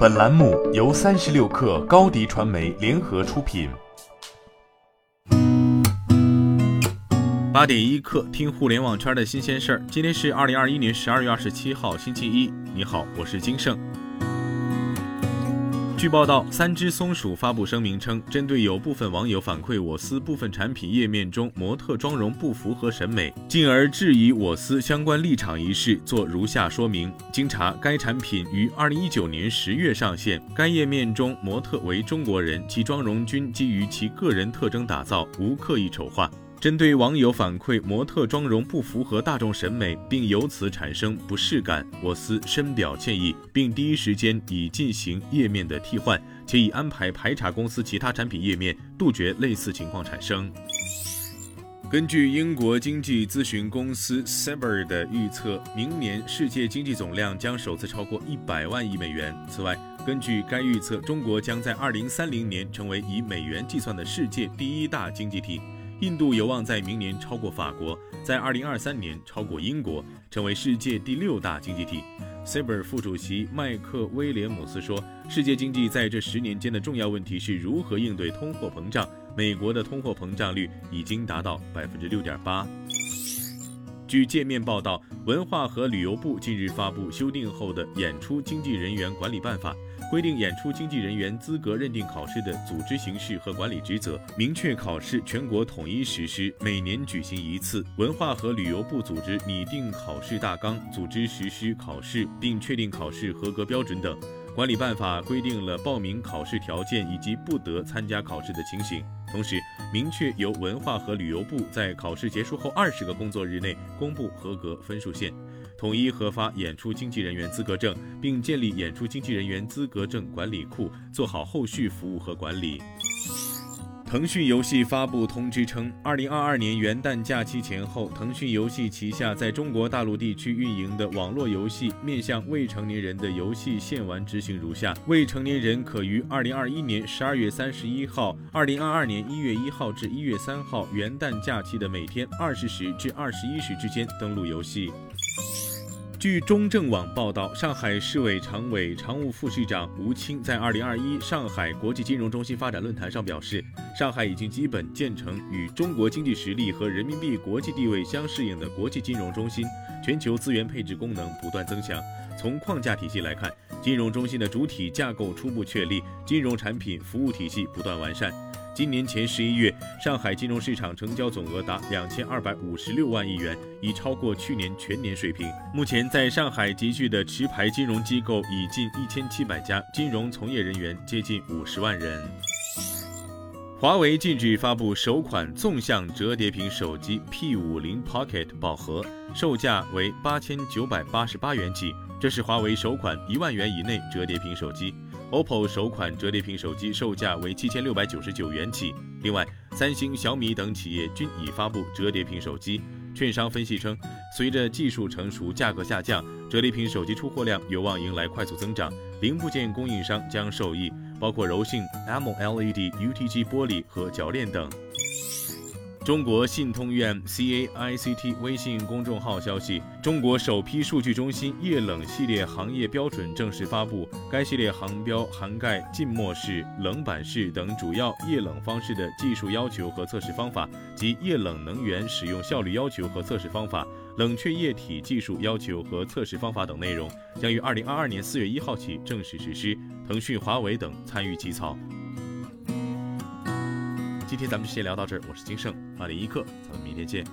本栏目由三十六氪高低传媒联合出品。八点一刻，听互联网圈的新鲜事儿。今天是二零二一年十二月二十七号，星期一。你好，我是金盛。据报道，三只松鼠发布声明称，针对有部分网友反馈我司部分产品页面中模特妆容不符合审美，进而质疑我司相关立场一事，做如下说明：经查，该产品于二零一九年十月上线，该页面中模特为中国人，其妆容均基于其个人特征打造，无刻意丑化。针对网友反馈模特妆容不符合大众审美，并由此产生不适感，我司深表歉意，并第一时间已进行页面的替换，且已安排排查公司其他产品页面，杜绝类似情况产生。根据英国经济咨询公司 Saber 的预测，明年世界经济总量将首次超过一百万亿美元。此外，根据该预测，中国将在二零三零年成为以美元计算的世界第一大经济体。印度有望在明年超过法国，在二零二三年超过英国，成为世界第六大经济体。Saber 副主席麦克威廉姆斯说：“世界经济在这十年间的重要问题是如何应对通货膨胀。美国的通货膨胀率已经达到百分之六点八。”据界面报道，文化和旅游部近日发布修订后的《演出经纪人员管理办法》。规定演出经纪人员资格认定考试的组织形式和管理职责，明确考试全国统一实施，每年举行一次。文化和旅游部组织拟定考试大纲，组织实施考试，并确定考试合格标准等。管理办法规定了报名考试条件以及不得参加考试的情形，同时明确由文化和旅游部在考试结束后二十个工作日内公布合格分数线。统一核发演出经纪人员资格证，并建立演出经纪人员资格证管理库，做好后续服务和管理。腾讯游戏发布通知称，二零二二年元旦假期前后，腾讯游戏旗下在中国大陆地区运营的网络游戏面向未成年人的游戏限玩执行如下：未成年人可于二零二一年十二月三十一号、二零二二年一月一号至一月三号元旦假期的每天二十时至二十一时之间登录游戏。据中证网报道，上海市委常委、常务副市长吴清在二零二一上海国际金融中心发展论坛上表示，上海已经基本建成与中国经济实力和人民币国际地位相适应的国际金融中心，全球资源配置功能不断增强。从框架体系来看，金融中心的主体架构初步确立，金融产品服务体系不断完善。今年前十一月，上海金融市场成交总额达两千二百五十六万亿元，已超过去年全年水平。目前，在上海集聚的持牌金融机构已近一千七百家，金融从业人员接近五十万人。华为近日发布首款纵向折叠屏手机 P50 Pocket 宝盒，售价为八千九百八十八元起，这是华为首款一万元以内折叠屏手机。OPPO 首款折叠屏手机售价为七千六百九十九元起。另外，三星、小米等企业均已发布折叠屏手机。券商分析称，随着技术成熟、价格下降，折叠屏手机出货量有望迎来快速增长，零部件供应商将受益，包括柔性 AMOLED、UTG 玻璃和铰链等。中国信通院 CAICT 微信公众号消息，中国首批数据中心液冷系列行业标准正式发布。该系列航标涵盖浸没式、冷板式等主要液冷方式的技术要求和测试方法，及液冷能源使用效率要求和测试方法、冷却液体技术要求和测试方法等内容，将于二零二二年四月一号起正式实施。腾讯、华为等参与起草。今天咱们就先聊到这儿，我是金盛，二零一刻，咱们明天见。